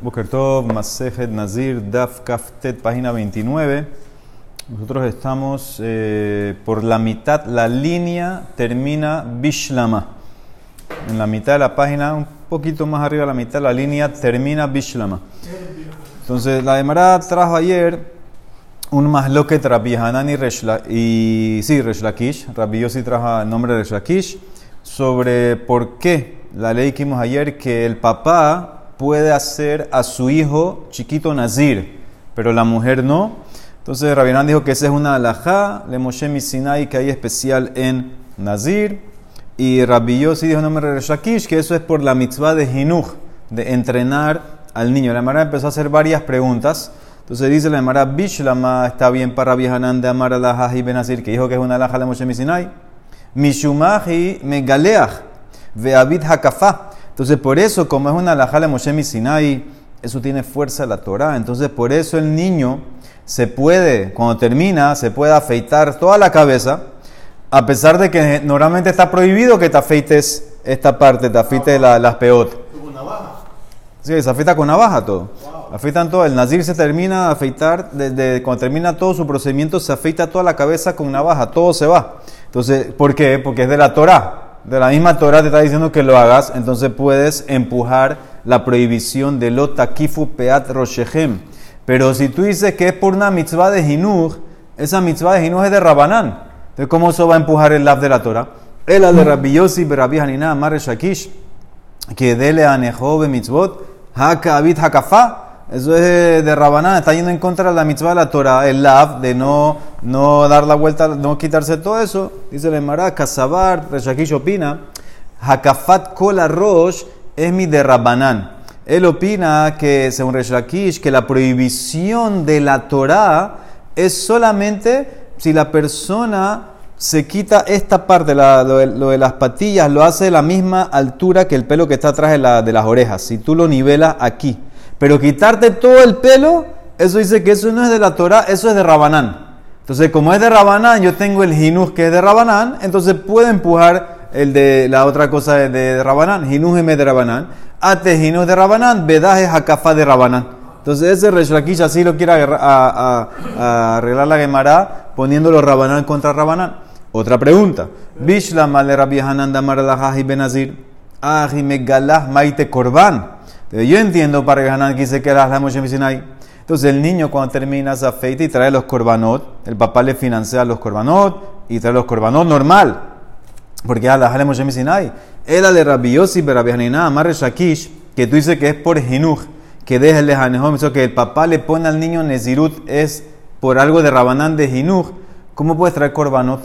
Bokertov, Masejet Nazir, Daf Kaftet, página 29. Nosotros estamos eh, por la mitad, la línea termina Bishlama. En la mitad de la página, un poquito más arriba de la mitad, la línea termina Bishlama. Entonces, la Demara trajo ayer un masloquet Rabbi Hanan y, Reshla, y sí, Reshlakish. Rabbi Yossi trajo el nombre de Reshlakish sobre por qué la ley que vimos ayer que el papá puede hacer a su hijo chiquito nazir, pero la mujer no. Entonces Rabinán dijo que esa es una alajá, le Moshe Sinai que hay especial en nazir. Y Rabbi Yossi dijo nombre de Shakish que eso es por la mitzvah de Hinuch, de entrenar al niño. La Emara empezó a hacer varias preguntas. Entonces dice la Emara, Bishlama está bien para Rabbi Hanan de Amar y Benazir, que dijo que es una alajá de Moshe Sinai. Mishumahi megaleach ve'abit hakafah. Entonces, por eso, como es una lajala Moshe Sinai, eso tiene fuerza la Torah. Entonces, por eso el niño se puede, cuando termina, se puede afeitar toda la cabeza, a pesar de que normalmente está prohibido que te afeites esta parte, te afeites la, las peot. ¿Con navaja? Sí, se afeita con navaja todo. Afeitan todo. El nazir se termina de afeitar, desde cuando termina todo su procedimiento, se afeita toda la cabeza con navaja, todo se va. Entonces, ¿por qué? Porque es de la Torah de la misma Torah te está diciendo que lo hagas, entonces puedes empujar la prohibición de lo takifu peat roshechem. Pero si tú dices que es por una mitzvah de Jinuj, esa mitzvah de Jinuj es de Rabanán. Entonces, ¿cómo eso va a empujar el laf de la Torah? El de Rabbi Yossi, Rabbi Hanina, Amar Shakish, que dele a Nehobe mitzvot, haka abit hakafá. Eso es de Rabanán, está yendo en contra de la mitzvah de la Torah, el lav, de no, no dar la vuelta, no quitarse todo eso. Dice el Emara, Kazabar, Reshakish opina, Hakafat kol rosh es mi de Rabanán. Él opina que, según Reshakish, que la prohibición de la Torah es solamente si la persona se quita esta parte, lo, de, las patillas, lo hace de la misma altura que el pelo que está atrás de, de las orejas. Si tú lo nivelas aquí. Pero quitarte todo el pelo, eso dice que eso no es de la Torah, eso es de Rabanán. Entonces, como es de Rabanán, yo tengo el Jinuj que es de Rabanán, entonces puedo empujar el de la otra cosa de, de Rabanán. Jinuj es de Rabanán. Ate Jinuj de Rabanán, Bedaje Hakafa de Rabanán. Entonces, ese Reshlakish así lo quiere arreglar la Gemara poniéndolo Rabanán contra Rabanán. Otra pregunta. Bishlam ale Rabbi Hanan damar y benazir. Ahi megalah maite korban. Yo entiendo para que Hanan que era la Moshe Sinai. Entonces el niño cuando termina esa feita y trae los korbanot, el papá le financia los korbanot y trae los korbanot normal. Porque a la Jale Moshe Sinai. Era de Rabbi Yossi, Rabbi Hanina, Amar Shakish, que tú dices que es por Jinuj, que deja el Hanejom, eso que el papá le pone al niño Nezirut es por algo de Rabanán de Jinuj. ¿Cómo puedes traer korbanot?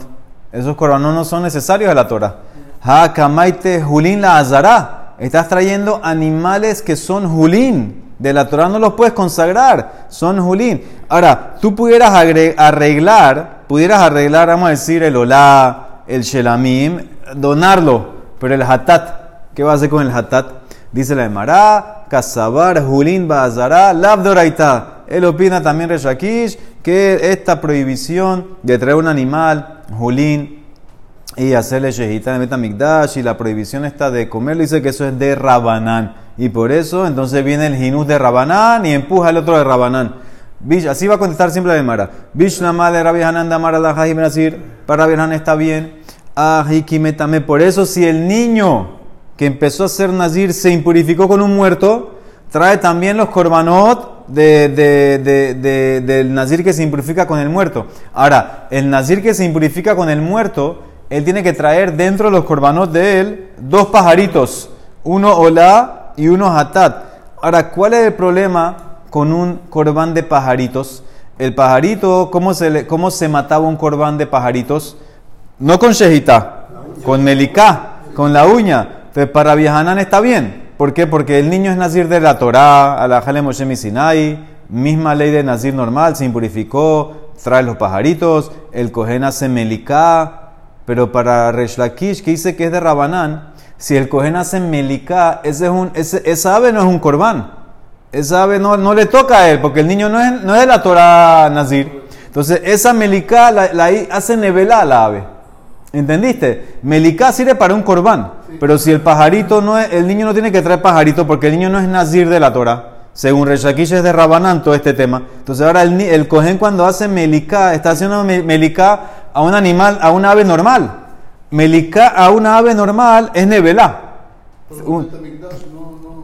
Esos korbanot no son necesarios a la Torah. Ha kamaite julin la azara. Estás trayendo animales que son julín. De la Torah no los puedes consagrar. Son julín. Ahora, tú pudieras arreglar, pudieras arreglar, vamos a decir, el olá, el shelamim, donarlo. Pero el hatat, ¿qué va a hacer con el hatat? Dice la Emara, Kasabar, Julín, Bazara, Labdoraita. Él opina también, Reshakish, que esta prohibición de traer un animal, Julín, y hacerle shehita de Betamigdash y la prohibición está de comerlo, dice que eso es de Rabanán. Y por eso entonces viene el jinús de Rabanán y empuja el otro de Rabanán. Así va a contestar siempre la Mara. Bishnama de Rabbi Hanan Benazir. Para Rabbi está bien. Ajikimetame. Por eso, si el niño que empezó a ser nazir se impurificó con un muerto, trae también los korbanot de, de, del nazir que se impurifica con el muerto. Ahora, el nazir que se impurifica con el muerto él tiene que traer dentro de los corbanos de él dos pajaritos, uno olá y uno hatat. Ahora, ¿cuál es el problema con un corbán de pajaritos? El pajarito, ¿cómo se, cómo se mataba un corbán de pajaritos? No con shejita, con melicá, con la uña. Entonces, para Viajanán está bien. ¿Por qué? Porque el niño es nazir de la Torah, a la Jale Moshe Sinai, misma ley de nazir normal, se impurificó, trae los pajaritos, el cohen hace melicá, pero para Reshlakish, que dice que es de Rabanán, si el cohen hace meliká, ese es un, ese, esa ave no es un corbán. Esa ave no, no, le toca a él, porque el niño no es, no es de la Torah Nazir. Entonces, esa meliká la, hace nevelá a la ave. ¿Entendiste? Meliká sirve para un corbán. Pero si el pajarito no es, el niño no tiene que traer pajarito porque el niño no es nazir de la Torah. Según Reshakish es de Rabanán todo este tema. Entonces ahora el, el cohen cuando hace melicá, está haciendo melicá a un animal, a un ave normal. Melicá a una ave normal es nevelá.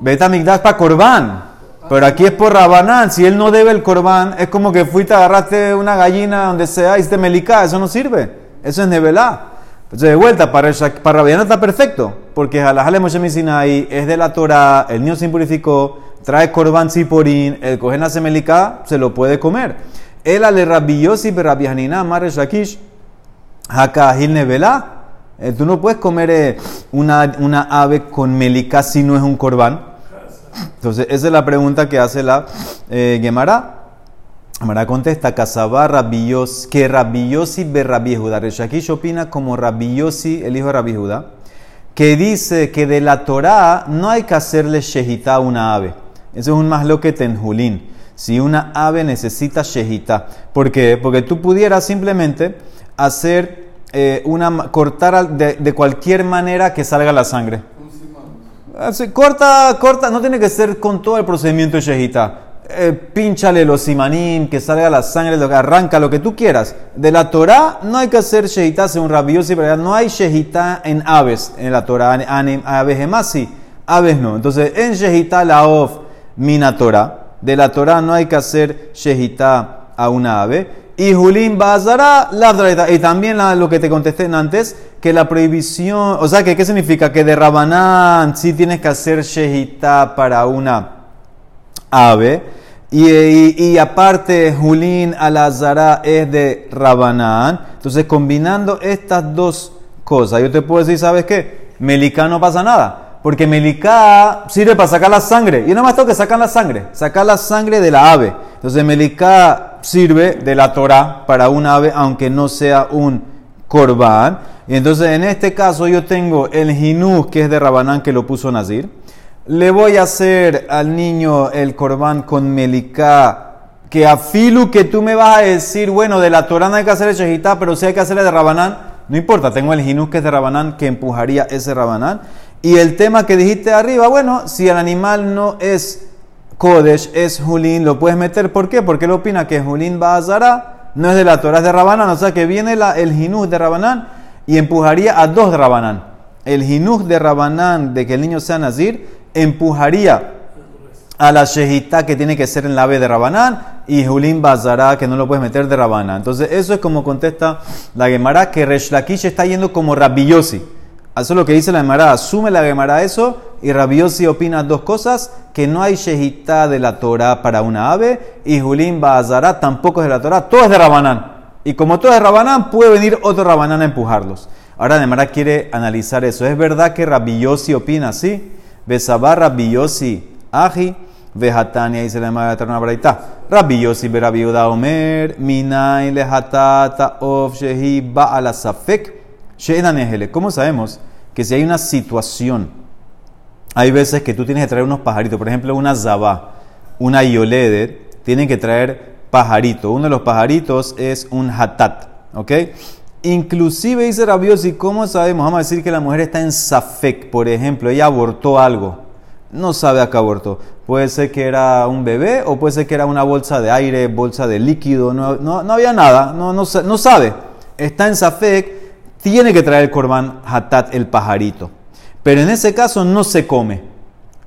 Betamigdash para corbán. Pero aquí es por Rabanán. Si él no debe el corbán, es como que fuiste, agarraste una gallina donde sea y te melicá. Eso no sirve. Eso es nevelá. Entonces, de vuelta, para, para Rabiana está perfecto. Porque Jalajale Moshe Sinai es de la Torah, el niño se impurificó, trae corbán siporín, el cogen hace melicá, se lo puede comer. El ale rabiosi berabianina mare shakish hakahil nevelá. Eh, tú no puedes comer eh, una, una ave con melicá si no es un corbán. Entonces, esa es la pregunta que hace la eh, Gemara. Gemara contesta, Casabá Rabiyos, que Rabiyosi be Rabbi Reshakish opina como Rabiyosi, el hijo de Rabbi que dice que de la Torah no hay que hacerle shehita a una ave. Eso es un más lo que tenjulín. Si una ave necesita shehita. ¿Por qué? Porque tú pudieras simplemente hacer eh, una, cortar de, de cualquier manera que salga la sangre corta, corta, no tiene que ser con todo el procedimiento de Shehita. Eh, pínchale los simanim, que salga la sangre, lo que arranca, lo que tú quieras. De la Torah no hay que hacer Shehita según rabiosi, pero no hay Shehita en aves, en la Torah, aves más sí, aves no. Entonces, en Shehita la of mina Torah, de la Torah no hay que hacer Shehita a una ave. Y Julín Bazara, la Y también lo que te contesté antes, que la prohibición, o sea, que ¿qué significa? Que de Rabanán sí tienes que hacer Shehita para una ave. Y, y, aparte, Julín Alazara es de Rabanán. Entonces, combinando estas dos cosas, yo te puedo decir, ¿sabes qué? Melicá no pasa nada. Porque Melicá sirve para sacar la sangre. Y nada más tengo que sacar la sangre. Sacar la sangre de la ave. Entonces Melicá sirve de la Torah para un ave, aunque no sea un corbán. Y entonces en este caso yo tengo el jinú, que es de Rabanán, que lo puso Nazir. Le voy a hacer al niño el corbán con Melicá. Que a Filu que tú me vas a decir, bueno, de la Torah no hay que hacer shejitá, pero si hay que hacerle de Rabanán, no importa, tengo el jinú que es de Rabanán, que empujaría ese Rabanán. Y el tema que dijiste arriba, bueno, si el animal no es Kodesh, es Julín, lo puedes meter. ¿Por qué? Porque él opina que Julín Bazara no es de la Torah, de Rabanán. O sea que viene el Jinuj de Rabanán y empujaría a dos de Rabanán. El Jinuj de Rabanán, de que el niño sea Nazir, empujaría a la Shehita que tiene que ser en la ave de Rabanán y Julín Bazara que no lo puedes meter de Rabanán. Entonces, eso es como contesta la Gemara que Resh está yendo como Rabbi eso es lo que dice la Gemara. Asume la Gemara eso y Rabiosi opina dos cosas: que no hay shejitá de la Torah para una ave y Julín Bazara tampoco es de la Torah, todo es de Rabanán. Y como todo es de Rabanán, puede venir otro Rabanán a empujarlos. Ahora Gemara quiere analizar eso. ¿Es verdad que Rabiosi opina así? Besabar Rabiosi aji vejatania dice la Gemara de Eterna Braita. Rabiosi berabiuda omer minay lehatata of shehi ba'ala safek ¿Cómo sabemos que si hay una situación, hay veces que tú tienes que traer unos pajaritos, por ejemplo, una zabá, una yoleder, tienen que traer pajarito. Uno de los pajaritos es un hatat, ¿ok? Inclusive dice Rabiosi, ¿cómo sabemos? Vamos a decir que la mujer está en safek, por ejemplo, ella abortó algo. No sabe a qué abortó. Puede ser que era un bebé o puede ser que era una bolsa de aire, bolsa de líquido, no, no, había nada, no, no, no sabe. Está en safek tiene que traer el corbán hatat, el pajarito. Pero en ese caso no se come.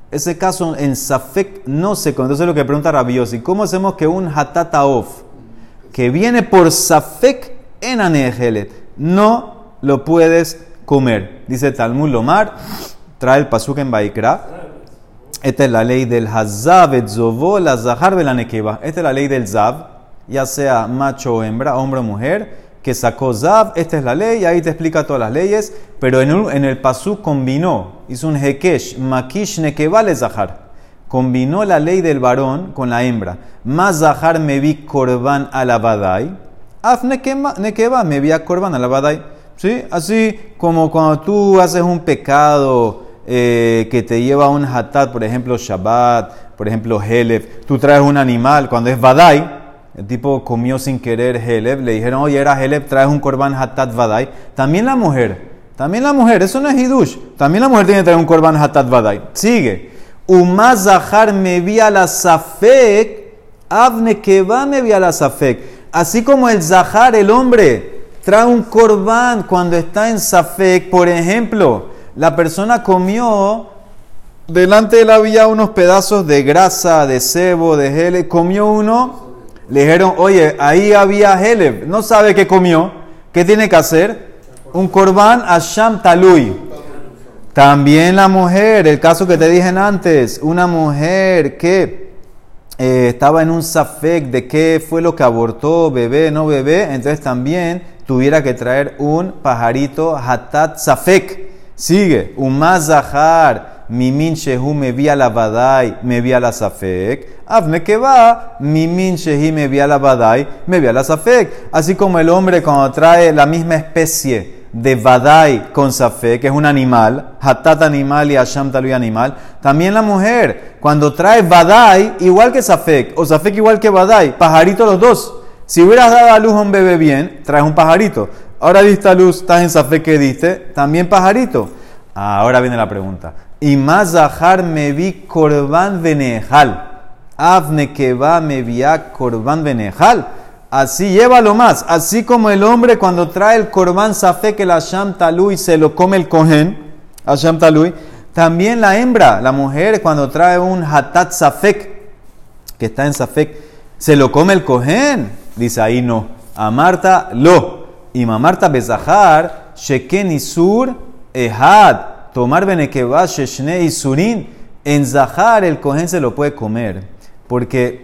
Ese caso en Safek no se come. Entonces lo que pregunta Rabiosi, ¿cómo hacemos que un hatat aof, que viene por Safek en Anejelet, no lo puedes comer? Dice Talmud Lomar, trae el pasuk en Baikra. Esta es la ley del Zovo, la Zahar, Esta es la ley del Zav, ya sea macho o hembra, hombre o mujer que sacó Zab, esta es la ley, ahí te explica todas las leyes, pero en, el Pasú combinó, hizo un Hekesh, Makish Nekebale Zahar. Combinó la ley del varón con la hembra. Más Zahar me vi korban alabadai. Af Nekeba me vi a korban alabadai. ¿Sí? Así como cuando tú haces un pecado eh, que te lleva a un hatat, por ejemplo Shabbat, por ejemplo Helef, tú traes un animal, cuando es Badai, el tipo comió sin querer Heleb, le dijeron, oye, era Heleb, traes un korban hatat vadai. También la mujer También la mujer, eso no es hidush. También la mujer tiene que traer un korban hatat vadai. Sigue. Umaz zahar me vía la safek, avne que me vía la safek. Así como el zahar, el hombre, trae un korban cuando está en safek, por ejemplo, la persona comió delante de la vía unos pedazos de grasa, de cebo, de gele, comió uno, le dijeron, oye, ahí había gele, no sabe qué comió, ¿qué tiene que hacer? Un korban asham talui. También la mujer, el caso que te dije antes, una mujer que eh, estaba en un safek de qué fue lo que abortó, bebé, no bebé, entonces también tuviera que traer un pajarito hatat safek. Sigue, un mazahar mimin shehu me vía la badai, me vía la safek. Avne que va, mimin shehi me vía la badai, me vía la safek. Así como el hombre cuando trae la misma especie de badai con safek, que es un animal, hatat animal y asham talui animal. También la mujer, cuando trae badai, igual que safek, o safek igual que badai, pajarito los dos. Si hubieras dado a luz a un bebé bien, traes un pajarito. Ahora diste a luz, estás en safek que diste, también pajarito. Ahora viene la pregunta. Y más zahar me vi korban venejal. Avne que va me vía korban venejal. Así llévalo más. Así como el hombre cuando trae el korban safe que la sham talui se lo come el cohen. Asham talui. También la hembra, la mujer, cuando trae un hatat safek, que está en safek, se lo come el cohen. Dice ahí no. A Marta lo. Y Marta bezahar, sheken isur ehad tomar benekeba sheshne y surin, en Zahar el cohen se lo puede comer, porque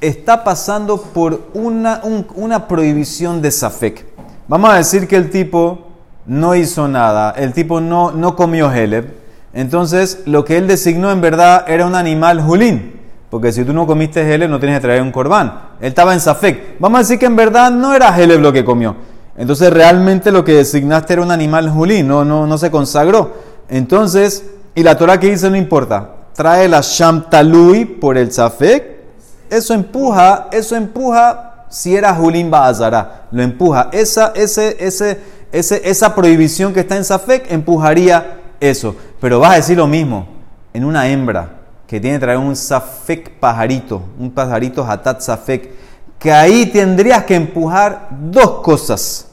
está pasando por una, prohibición de Safek. Vamos a decir que el tipo no hizo nada, el tipo no, no comió Heleb, entonces lo que él designó en verdad era un animal julín. Porque si tú no comiste Heleb, no tienes que traer un corbán. Él estaba en Safek. Vamos a decir que en verdad no era Heleb lo que comió. Entonces realmente lo que designaste era un animal julín, no, no, no se consagró. Entonces, y la Torah que dice no importa, trae la Shamtalui por el Zafek, eso empuja, eso empuja si era Julín Baazara, lo empuja. Esa, ese, ese, ese, esa prohibición que está en Zafek empujaría eso. Pero vas a decir lo mismo en una hembra que tiene que traer un Zafek pajarito, un pajarito Hatat Zafek, que ahí tendrías que empujar dos cosas.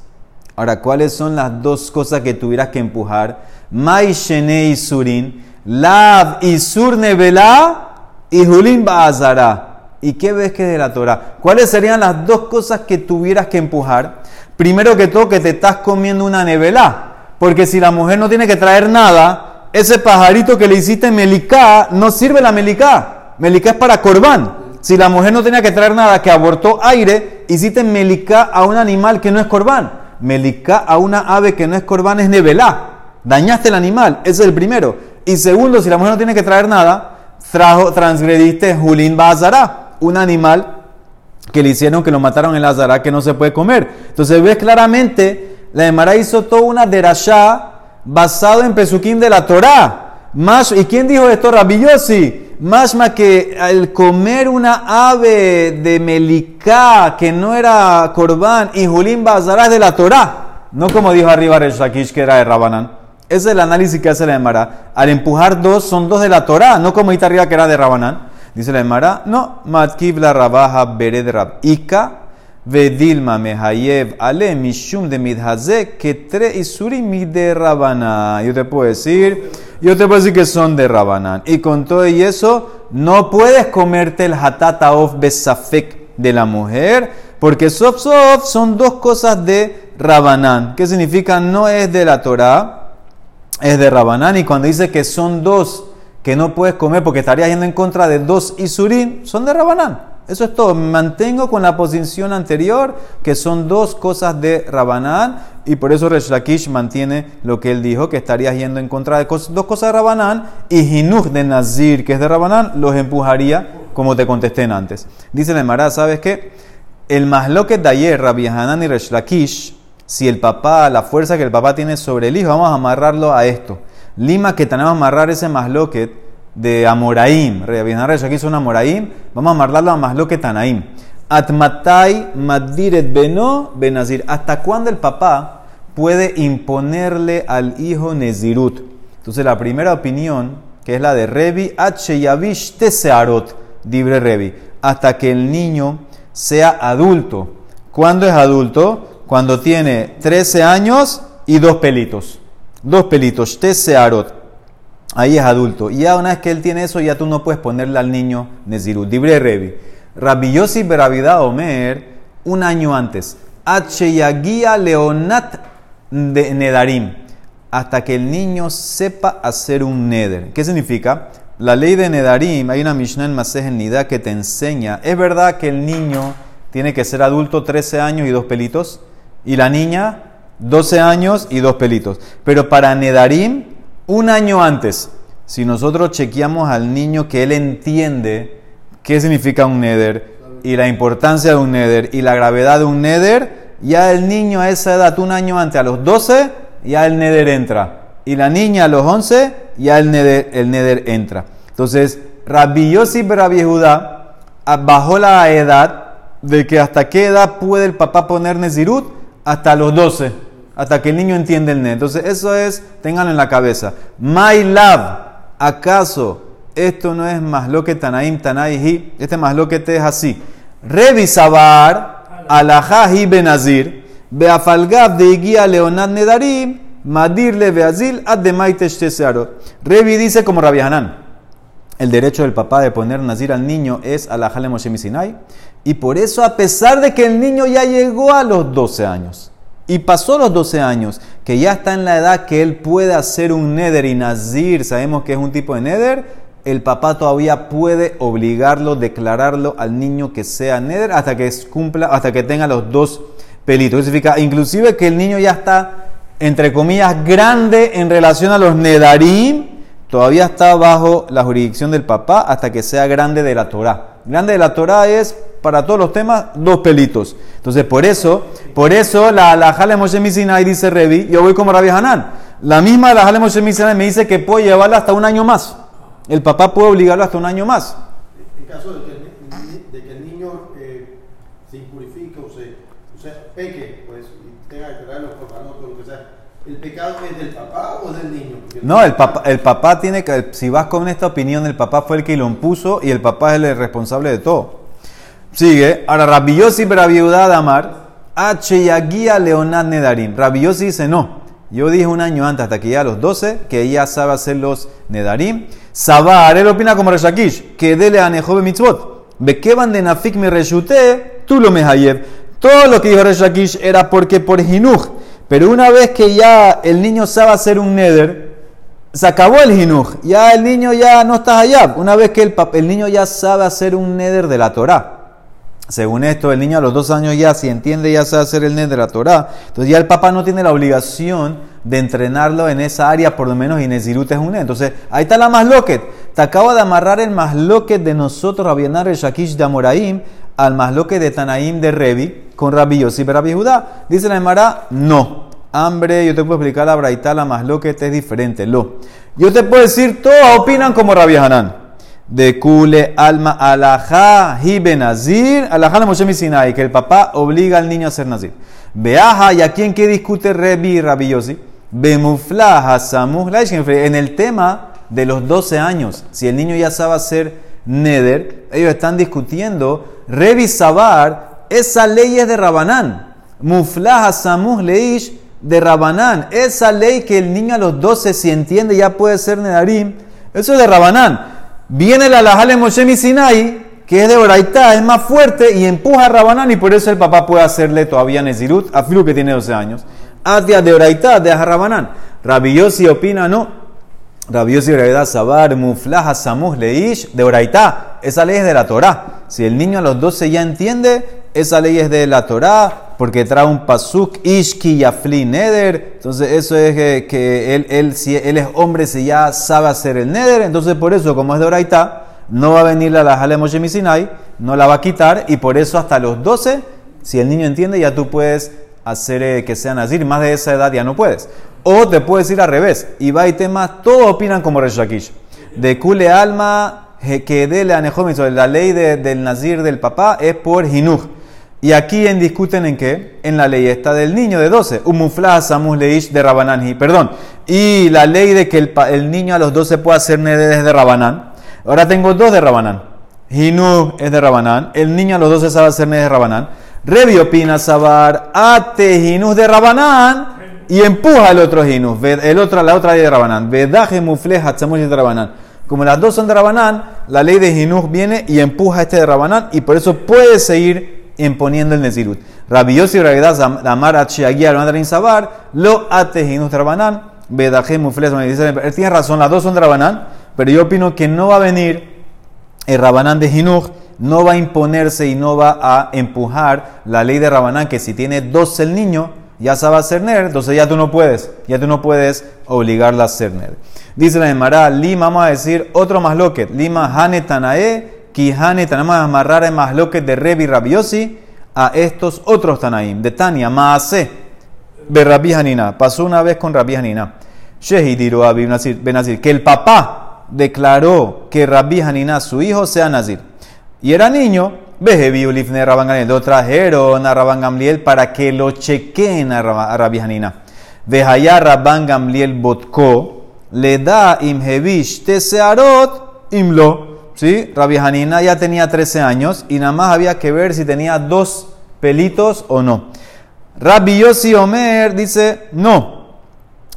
Ahora, ¿cuáles son las dos cosas que tuvieras que empujar? Mai Shene Isurin, Lav Nevela y Julin Baazara. ¿Y qué ves que de la Torah? ¿Cuáles serían las dos cosas que tuvieras que empujar? Primero que todo, que te estás comiendo una nevela. Porque si la mujer no tiene que traer nada, ese pajarito que le hiciste melicá, no sirve la melicá. Melicá es para corbán. Si la mujer no tenía que traer nada, que abortó aire, hiciste melicá a un animal que no es corbán. Melicá a una ave que no es corbán es nevelá dañaste el animal, ese es el primero. Y segundo, si la mujer no tiene que traer nada, trajo, transgrediste Julín Bazará, un animal que le hicieron que lo mataron en la Azara que no se puede comer. Entonces ves claramente, la Emara hizo toda una derashá basado en Pesukim de la Torá. ¿Y quién dijo esto? Rabillosi. Más que el comer una ave de Melicá que no era corbán y Julín Bazará es de la Torá. No como dijo arriba el Shakish que era de Rabanán. Ese es el análisis que hace la Emara. Al empujar dos, son dos de la Torah, no como arriba que era de Rabanán. Dice la Emara, no, Matkiv la Rabaja Bered Rab Ika, Vedilma Mehayev Ale Mishum de Midhaze, que tre de Rabanán. Yo te puedo decir, yo te puedo decir que son de Rabanán. Y con todo y eso, no puedes comerte el hatata of besafek de la mujer, porque sof sof son dos cosas de Rabanán. ¿Qué significa? No es de la Torah es de Rabanán y cuando dice que son dos que no puedes comer porque estarías yendo en contra de dos Isurín, son de Rabanán. Eso es todo. Mantengo con la posición anterior, que son dos cosas de Rabanán, y por eso Resh Lakish mantiene lo que él dijo, que estarías yendo en contra de dos cosas de Rabanán, y Jinuj de Nazir, que es de Rabanán, los empujaría, como te contesté antes. Dice la Emara, ¿sabes qué? El masloque de ayer, Rabbi Hanan y Resh Lakish, si el papá, la fuerza que el papá tiene sobre el hijo, vamos a amarrarlo a esto. Lima que tenemos amarrar ese masloquet de Amoraim. Aquí hizo un Amoraim. Vamos a amarrarlo a masloquet Anaim. Atmatai madiret beno benazir. ¿Hasta cuándo el papá puede imponerle al hijo Nezirut. Entonces la primera opinión, que es la de Revi. Yavish Tesearot, dibre Revi, hasta que el niño sea adulto. ¿Cuándo es adulto? Cuando tiene 13 años y dos pelitos. Dos pelitos, Tesearot. Ahí es adulto. Y ya una vez que él tiene eso, ya tú no puedes ponerle al niño Nezirut. Dibre Revi. Rabbi Omer, un año antes. Yagia Leonat de Nedarim. Hasta que el niño sepa hacer un neder. ¿Qué significa? La ley de Nedarim, hay una Mishnah en Masej Nida que te enseña. Es verdad que el niño tiene que ser adulto 13 años y dos pelitos. Y la niña 12 años y dos pelitos. Pero para Nedarim, un año antes. Si nosotros chequeamos al niño que él entiende qué significa un neder y la importancia de un neder y la gravedad de un neder, ya el niño a esa edad, un año antes, a los 12, ya el neder entra. Y la niña a los 11, ya el neder, el neder entra. Entonces, Rabbi Yossi Rabbi Judá bajó la edad de que hasta qué edad puede el papá poner Nezirut, hasta los 12, hasta que el niño entiende el neder. Entonces, eso es, ténganlo en la cabeza. My love, ¿acaso esto no es más lo que Tanaim Tanaihi, este más lo que te es así. Revisabar, alajahi benazir, beafalgab de guía leonad nedarim, madirle beazil ad de Revi dice como Rabbi Hanan, el derecho del papá de poner nazir al niño es alajale Moshe y por eso a pesar de que el niño ya llegó a los 12 años, y pasó los 12 años, que ya está en la edad que él puede hacer un neder y nazir, sabemos que es un tipo de neder, el papá todavía puede obligarlo, declararlo al niño que sea neder hasta que cumpla, hasta que tenga los dos pelitos. Eso significa inclusive que el niño ya está, entre comillas, grande en relación a los nedarim, todavía está bajo la jurisdicción del papá hasta que sea grande de la Torah. Grande de la Torah es, para todos los temas, dos pelitos. Entonces, por eso, por eso la, la Jale Moshe Misinai dice Revi, yo voy como Rabbi Hanan. La misma de la Jale Moshe Misinai me dice que puedo llevarla hasta un año más el papá puede obligarlo hasta un año más. En caso de que el, de niño eh, se impurifique o se, sea, peque, pues, tenga que traer los corbanotes o lo que sea, ¿el pecado es del papá o del niño? No, el papá, el papá tiene que, si vas con esta opinión, el papá fue el que lo impuso y el papá es el responsable de todo. Sigue, ahora Rabiosi Braviudad Amar, H. Yaguía Leonad Nedarim. Rabiosi dice no. Yo dije un año antes, hasta que ya a los 12, que ella sabe hacer los Nedarim. Sabar, él opina como Reshakish, que dele a Nehobe mitzvot. van de Nafik mi reshute, tú lo mehayev. Todo lo que dijo Reshakish era porque por Jinuj. Pero una vez que ya el niño sabe hacer un neder, se acabó el Jinuj. Ya el niño ya no está allá. Una vez que el, el niño ya sabe hacer un neder de la Torah. Según esto, el niño a los dos años ya, si entiende, ya sabe hacer el neder de la Torah. Entonces ya el papá no tiene la obligación de entrenarlo en esa área, por lo menos Inezirut es una. Entonces, ahí está la masloquet. Te acabo de amarrar el masloquet de nosotros, Rabienar el Shakish de Amoraim, al masloquet de Tanaim de Revi, con Rabbi Yossi, Rabbi Judá. Dice la Emara, no. Hambre, yo te puedo explicar la braita, la masloquet es diferente. Lo. Yo te puedo decir, todos opinan como Rabbi Hanan. De Kule, Alma, Alajá, Hibe Nazir, Alajá Moshe Sinai, que el papá obliga al niño a ser Nazir. Beaja, ¿y aquí en qué discute Revi y Rabbi Yossi? En el tema de los 12 años, si el niño ya sabe hacer neder, ellos están discutiendo revisabar esa ley es de Rabanán. Muflaha Samuh Leish de Rabanán. Esa ley que el niño a los 12, si entiende, ya puede ser nedarim. Eso es de Rabanán. Viene la Lajale Moshe Sinai, que es de Oraitá, es más fuerte y empuja a Rabanán y por eso el papá puede hacerle todavía Nezirut, a Filu que tiene 12 años. Adia de Oraitá, de Rabanán. Rabiosi opina no. Rabiosi Oraitá Sabar, Muflaja Samus Leish, de Oraitá. Esa ley es de la Torah. Si el niño a los 12 ya entiende, esa ley es de la Torah, porque trae un pasuk, Ishki Yafli Neder. Entonces, eso es que, él, él, si él es hombre, si ya sabe hacer el Neder. Entonces, por eso, como es de Oraitá, no va a venir la Jale Moshe Misinai, no la va a quitar, y por eso hasta los 12, si el niño entiende, ya tú puedes hacer eh, que sea nazir, más de esa edad ya no puedes. O te puedes ir al revés. Y va y temas, todos opinan como Reshakish. De Kule Alma, que de la la ley del nazir del papá es por Hinuj. Y aquí en discuten en qué? En la ley esta del niño de 12. Umufla samus leish de Rabanán. Perdón. Y la ley de que el, el niño a los 12 puede hacer neder es de Rabanán. Ahora tengo dos de Rabanán. Hinu es de Rabanán. El niño a los 12 sabe hacer neder de Rabanán. Revi opina sabar ate Hinus de Rabanán y empuja el otro Hinus. El otro, la otra ley de Rabanán. Vedaje mufle hatzamush de Rabanán. Como las dos son de Rabanán, la ley de Hinus viene y empuja este de Rabanán y por eso puede seguir imponiendo el Nezirut. Rabbi Yossi Amar Achiaguía Mandarin Sabar, lo ate Hinus de Rabanán, Vedaje mufle me dice, él tiene razón, las dos son de Rabanán, pero yo opino que no va a venir el Rabanán de Jinuj no va a imponerse y no va a empujar la ley de Rabanán que si tiene 12 el niño ya sabe hacer ner, entonces ya tú no puedes, ya tú no puedes obligarla a hacer ner. Dice la Emara, Lima, vamos a decir otro más loquet, Lima Hane Tanae, Ki Hane Tanae, vamos a amarrar el más loquet de Rebi Rabiosi a estos otros Tanaim, de Tania, Maase, de Rabbi Hanina. Pasó una vez con Rabbi Hanina. Shehidiru Abi Benazir, que el papá declaró que Rabbi Hanina, su hijo, sea Nazir. Y era niño, Bejevi Ulifne Rabban Gamliel, lo trajeron a Rabban Gamliel para que lo Rabba- a Rabbi Hanina. Vejaya Rabban Gamliel Botko, le da imhevish tesearot imlo. ¿Sí? Rabbi Hanina ya tenía 13 años y nada más había que ver si tenía dos pelitos o no. Rabbi Yossi Omer dice, no,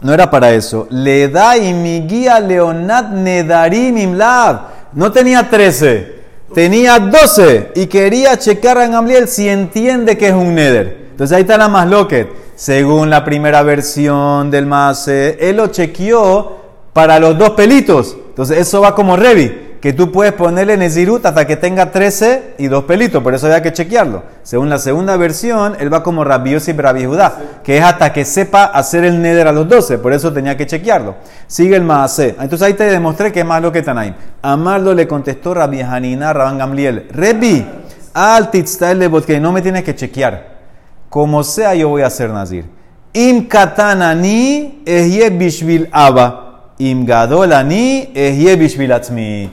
no era para eso. Le da y mi guía Leonat Nedarim Imlab. No tenía 13, tenía 12 y quería checar a Gamliel si entiende que es un Neder. Entonces ahí está la más loquet. Según la primera versión del Mase, él lo chequeó para los dos pelitos. Entonces eso va como Revi, que tú puedes ponerle Nezirut hasta que tenga 13 y dos pelitos, por eso había que chequearlo. Según la segunda versión, él va como Rabbi Yossi Rabbi Judá, que es hasta que sepa hacer el Neder a los 12, por eso tenía que chequearlo. Sigue el Maase. Entonces ahí te demostré que es más lo que Tanaim. Amarlo le contestó Rabbi Hanina Rabban Gamliel. Rebi, al que no me tienes que chequear. Como sea, yo voy a ser Nazir. Im katanani ehye bishvil aba. Im gadolani ehye bishvil atzmi.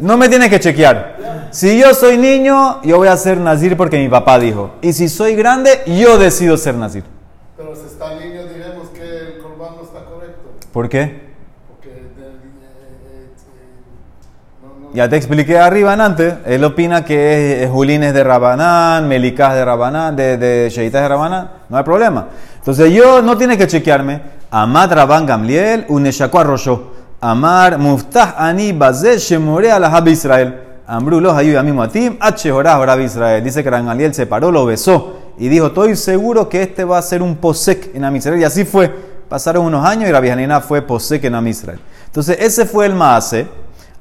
No me tienes que chequear. Si yo soy niño, yo voy a ser Nazir porque mi papá dijo. Y si soy grande, yo decido ser Nazir. Pero si está niño, diremos que el corbán no está correcto. ¿Por qué? Porque de- eh, eh, no, no- Ya te expliqué arriba antes. Él opina que es Julines de Rabanán, Melicás de Rabanán, de, de Sheitas de Rabanán. No hay problema. Entonces yo no tiene que chequearme. Amad Rabban Gamliel, Uneshakua Arroyo. Amar Muftah Ani Bazé Shemore a la Hab Israel. Ambru los ayuda mismo a ti. H. Jorah Israel. Dice que Gamliel se paró, lo besó. Y dijo, estoy seguro que este va a ser un posek en Am Israel. Y así fue. Pasaron unos años y Rabbi Hanina fue posek en Am Israel. Entonces ese fue el Maase.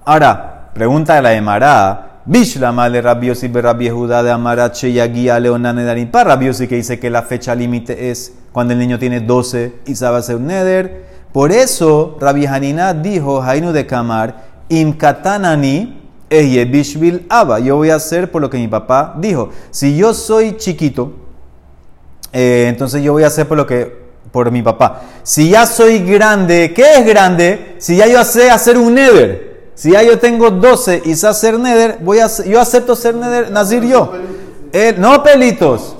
Ahora, pregunta de la Emara. Bishlama le Rabiosi be Rabbi Judá de Amarache y Aguía Leonane Darim. Para Rabiosi que dice que la fecha límite es cuando el niño tiene 12 y sabe hacer un neder. Por eso Rabbi Hanina dijo, Hainu de Kamar, Im katanani eye bishvil aba. Yo voy a hacer por lo que mi papá dijo. Si yo soy chiquito, eh, entonces yo voy a hacer por lo que por mi papá. Si ya soy grande, ¿qué es grande? Si ya yo sé hacer un neder. Si ya yo tengo 12 y sé hacer neder, voy a, yo acepto ser neder, nazir yo. Eh, no pelitos.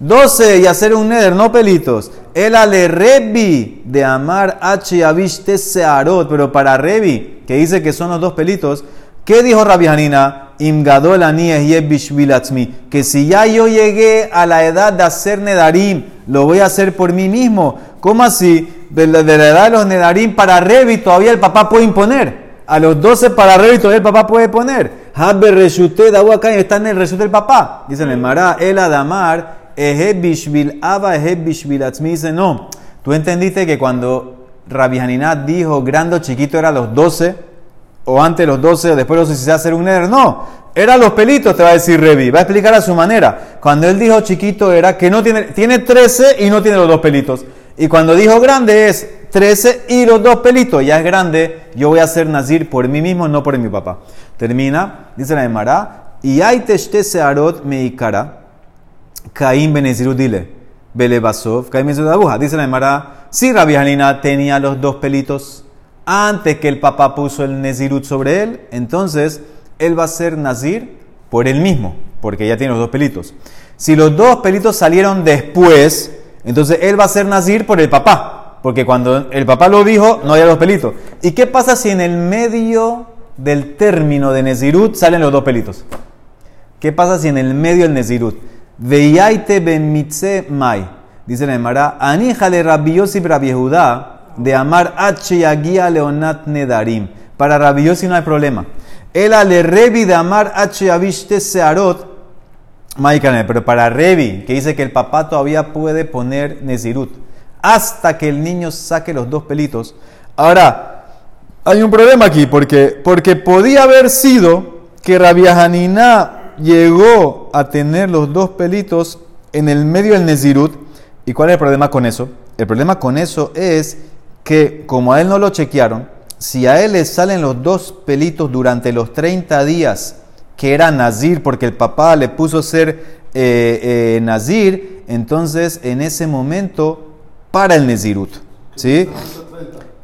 12 y hacer un neder, no pelitos. El ale rebi de amar h y avish searot, pero para rebi, que dice que son los dos pelitos, ¿qué dijo Rabbi Hanina? Im gadol ani ehye bishvil atzmi. Que si ya yo llegué a la edad de hacer nedarim, lo voy a hacer por mí mismo. ¿Cómo así? De la, de la edad de los nedarim para rebi todavía el papá puede imponer. A los 12 para rebi todavía el papá puede poner. Habbe reshute da acá está en el reshut del papá. Dice en el Mará, el adamar, eje bishvil aba, eje bishvil atzmi. Dice, no. Tú entendiste que cuando Rabbi dijo grande o chiquito era los 12, o antes los 12, o después los 12 si se hacer un neder. No, eran los pelitos, te va a decir Revi. Va a explicar a su manera. Cuando él dijo chiquito era que no tiene, tiene 13 y no tiene los dos pelitos. Y cuando dijo grande es 13 y los dos pelitos. Ya es grande, yo voy a ser nazir por mí mismo, no por mi papá. Termina, dice la Emara, y hay teshte searot meikara, Caín Benezirut dile, Belebasov, Caín Benezirut aguja. Dice la Emara, si Rabbi Hanina tenía los dos pelitos antes que el papá puso el Nezirut sobre él, entonces él va a ser Nazir por él mismo, porque ya tiene los dos pelitos. Si los dos pelitos salieron después, entonces él va a ser nazir por el papá. Porque cuando el papá lo dijo, no había dos pelitos. ¿Y qué pasa si en el medio del término de Nezirut salen los dos pelitos? ¿Qué pasa si en el medio del Nezirut? Veiaite ben mitze mai. Dice la Emara, Yosif Rabbi Judá de amar H y leonat nedarim. Para Rabbi Yossi no hay problema. El ale revi de amar H avishte searot. Maikane, pero para Revi, que dice que el papá todavía puede poner Nezirut hasta que el niño saque los dos pelitos. Ahora, hay un problema aquí, porque, porque podía haber sido que Rabia Hanina llegó a tener los dos pelitos en el medio del Nezirut. ¿Y cuál es el problema con eso? El problema con eso es que como a él no lo chequearon, si a él le salen los dos pelitos durante los 30 días que era Nazir, porque el papá le puso ser eh, eh, Nazir, entonces en ese momento para el Nezirut. ¿Sí?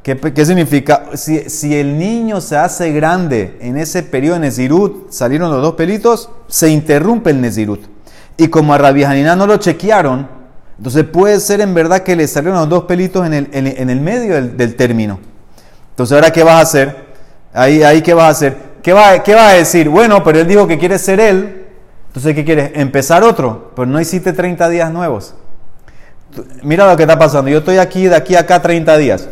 ¿Qué, significa? Si, si, el niño se hace grande en ese periodo de Nezirut, salieron los dos pelitos, se interrumpe el Nezirut. Y como a Rabbi Hanina no lo chequearon, entonces puede ser en verdad que le salieron los dos pelitos en el, en, en el medio del, término. Entonces, ¿ahora qué vas a hacer? Ahí, ahí ¿qué vas a hacer? ¿Qué va, ¿Qué va a decir? Bueno, pero él dijo que quiere ser él. Entonces, ¿qué quieres? ¿Empezar otro? Pero no hiciste 30 días nuevos. Mira lo que está pasando. Yo estoy aquí, de aquí a acá 30 días.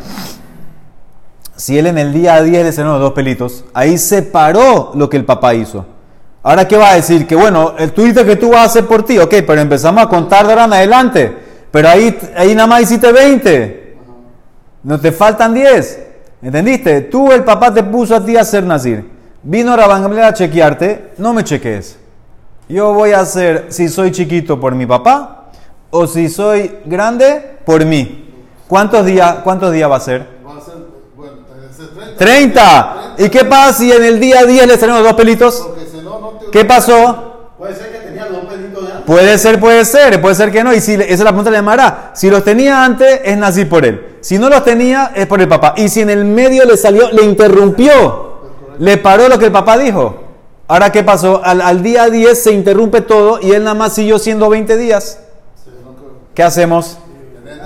Si él en el día 10 le salieron los dos pelitos, ahí separó lo que el papá hizo. Ahora, ¿qué va a decir? Que bueno, tú dices que tú vas a hacer por ti, ok, pero empezamos a contar de ahora en adelante. Pero ahí, ahí nada más hiciste 20. No te faltan 10. ¿Entendiste? Tú, el papá te puso a ti a hacer nacir. Vino Rabangamliel a chequearte, no me cheques. Yo voy a hacer, si soy chiquito, por mi papá, o si soy grande, por mí. ¿Cuántos días, cuántos días va a ser? Va a ser, bueno, 30. 30. ¿Y qué pasa si en el día 10 le salen los dos pelitos? Porque si no, no te... ¿Qué pasó? Puede ser que tenía dos pelitos de antes. Puede ser, puede ser, puede ser que no. Y si, esa es la pregunta le llamará. Si los tenía antes, es nací por él. Si no los tenía, es por el papá. Y si en el medio le salió, le interrumpió, le paró lo que el papá dijo. Ahora, ¿qué pasó? Al, al día 10 se interrumpe todo y él nada más siguió siendo 20 días. ¿Qué hacemos?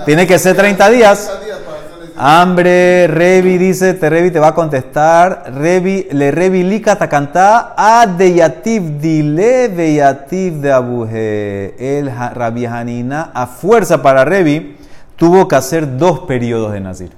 Tiene que ser 30 días. Hambre, Revi dice, te Revi te va a contestar. Revi, le Revi lika takantá a de yativ dile de yativ de abuje. El Rabbi Hanina, a fuerza para Revi, tuvo que hacer dos periodos de Nazir.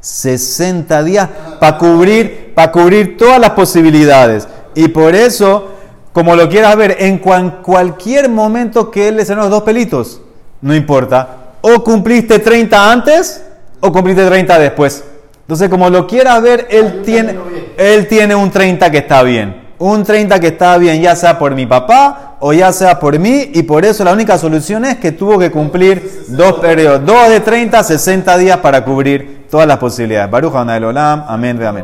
60 días para cubrir, para cubrir todas las posibilidades. Y por eso, como lo quieras ver, en cualquier momento que él le salió los dos pelitos, no importa. O cumpliste 30 antes o cumpliste 30 después. Entonces, como lo quieras ver, él tiene, él tiene un 30 que está bien. Un 30 que está bien, ya sea por mi papá o ya sea por mí, y por eso la única solución es que tuvo que cumplir dos periodos, dos de 30, 60 días para cubrir todas las posibilidades. Baruch Olam, amén, amén.